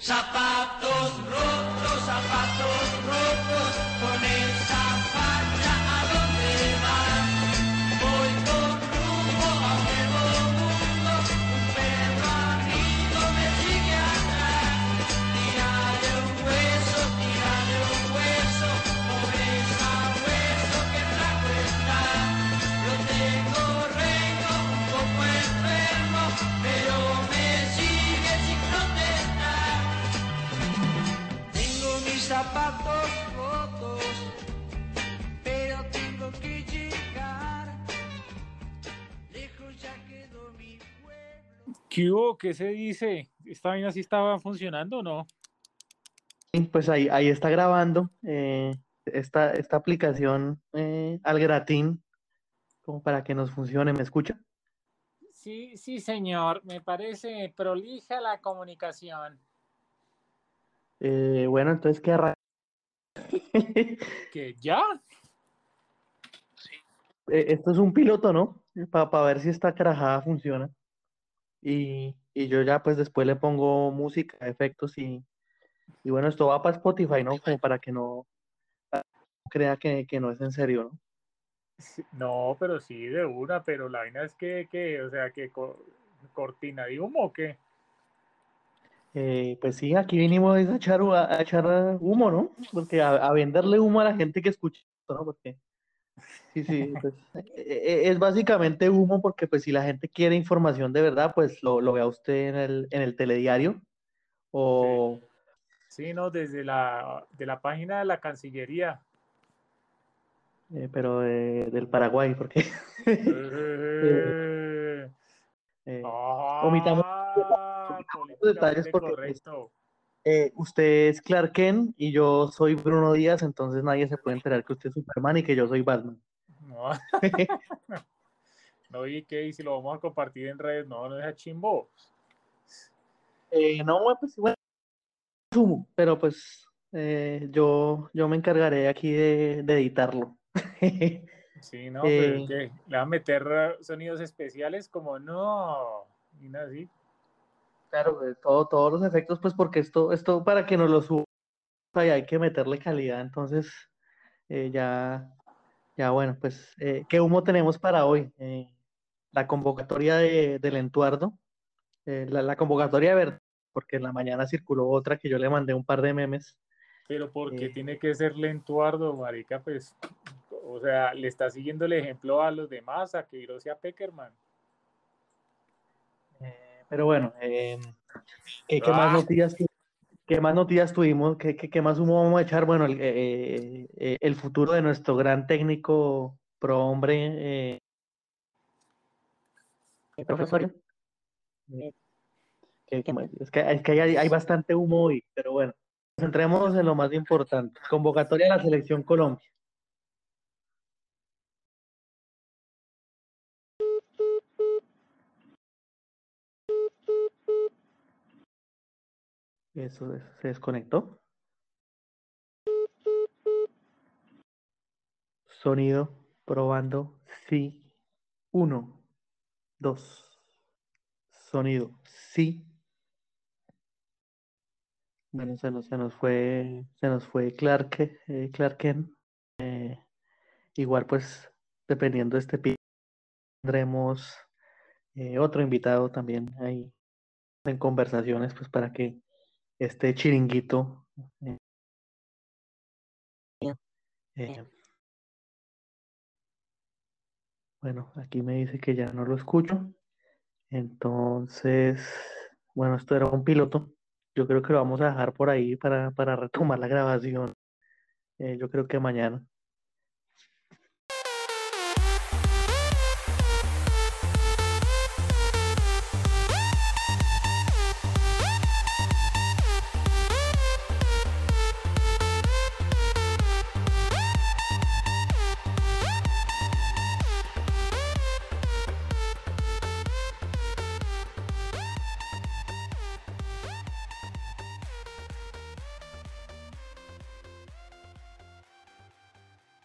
Zapatos rotos, zapatos zapatos rotos, pero tengo que llegar. Lejos ya quedó mi pueblo. ¿Qué hubo? ¿Qué se dice? ¿Esta vaina sí estaba funcionando o no? Pues ahí, ahí está grabando eh, esta, esta aplicación eh, al gratín, como para que nos funcione. ¿Me escucha? Sí, sí, señor. Me parece prolija la comunicación. Eh, bueno, entonces qué ¿Que ya? Eh, esto es un piloto, ¿no? Para ver si esta carajada funciona. Y, y yo ya pues después le pongo música, efectos y, y bueno, esto va para Spotify, ¿no? Como para que no crea que, que no es en serio, ¿no? Sí, No, pero sí, de una, pero la vaina es que, que o sea, que co- cortina de humo o qué. Eh, pues sí, aquí vinimos a echar, a echar humo, ¿no? Porque a, a venderle humo a la gente que escucha esto, ¿no? Porque sí, sí, pues eh, eh, es básicamente humo porque pues si la gente quiere información de verdad, pues lo, lo vea usted en el, en el telediario o Sí, no, desde la, de la página de la Cancillería. eh, pero de- del Paraguay, porque Eh, eh, ah, detalles porque, pues, correcto. eh, usted es Clark Kent y yo soy Bruno Díaz, entonces nadie se puede enterar que usted es Superman y que yo soy Batman. No, no, y qué, y si lo vamos a compartir en redes, no, no deja chimbo. Eh, no, pues bueno, sumo, pero pues eh, yo, yo me encargaré aquí de, de editarlo. Sí, no, pero Eh, es que le van a meter sonidos especiales como no, y nada así. Claro, todo, todos los efectos, pues porque esto, esto para que nos lo suba hay que meterle calidad, entonces eh, ya, ya bueno, pues eh, ¿qué humo tenemos para hoy? Eh, la convocatoria de, del Entuardo, eh, la, la convocatoria de verdad, porque en la mañana circuló otra que yo le mandé un par de memes. Pero porque tiene que ser lentuardo, marica, pues, o sea, le está siguiendo el ejemplo a los demás, a que sea Peckerman. Eh, pero bueno, eh, ¿qué, qué más Ah. noticias, qué más noticias tuvimos? ¿Qué, qué- qué más humo vamos a echar? Bueno, el, eh, eh, el futuro de nuestro gran técnico pro hombre, eh, profesor. Eh, ¿qué- qué más? Es que, es que hay, hay bastante humo hoy, pero bueno, centrémonos en lo más importante. Convocatoria de la Selección Colombia. Eso, se desconectó. Sonido, probando. Sí. Uno, dos. Sonido, sí. Bueno, se nos, se nos fue, se nos fue Clark, eh, Clark Kent. Eh, igual, pues, dependiendo de este pi- tendremos eh, otro invitado también ahí en conversaciones, pues, para que este chiringuito eh, eh, Bueno, aquí me dice que ya no lo escucho. Entonces, bueno, esto era un piloto. Yo creo que lo vamos a dejar por ahí para, para retomar la grabación. Eh, yo creo que mañana.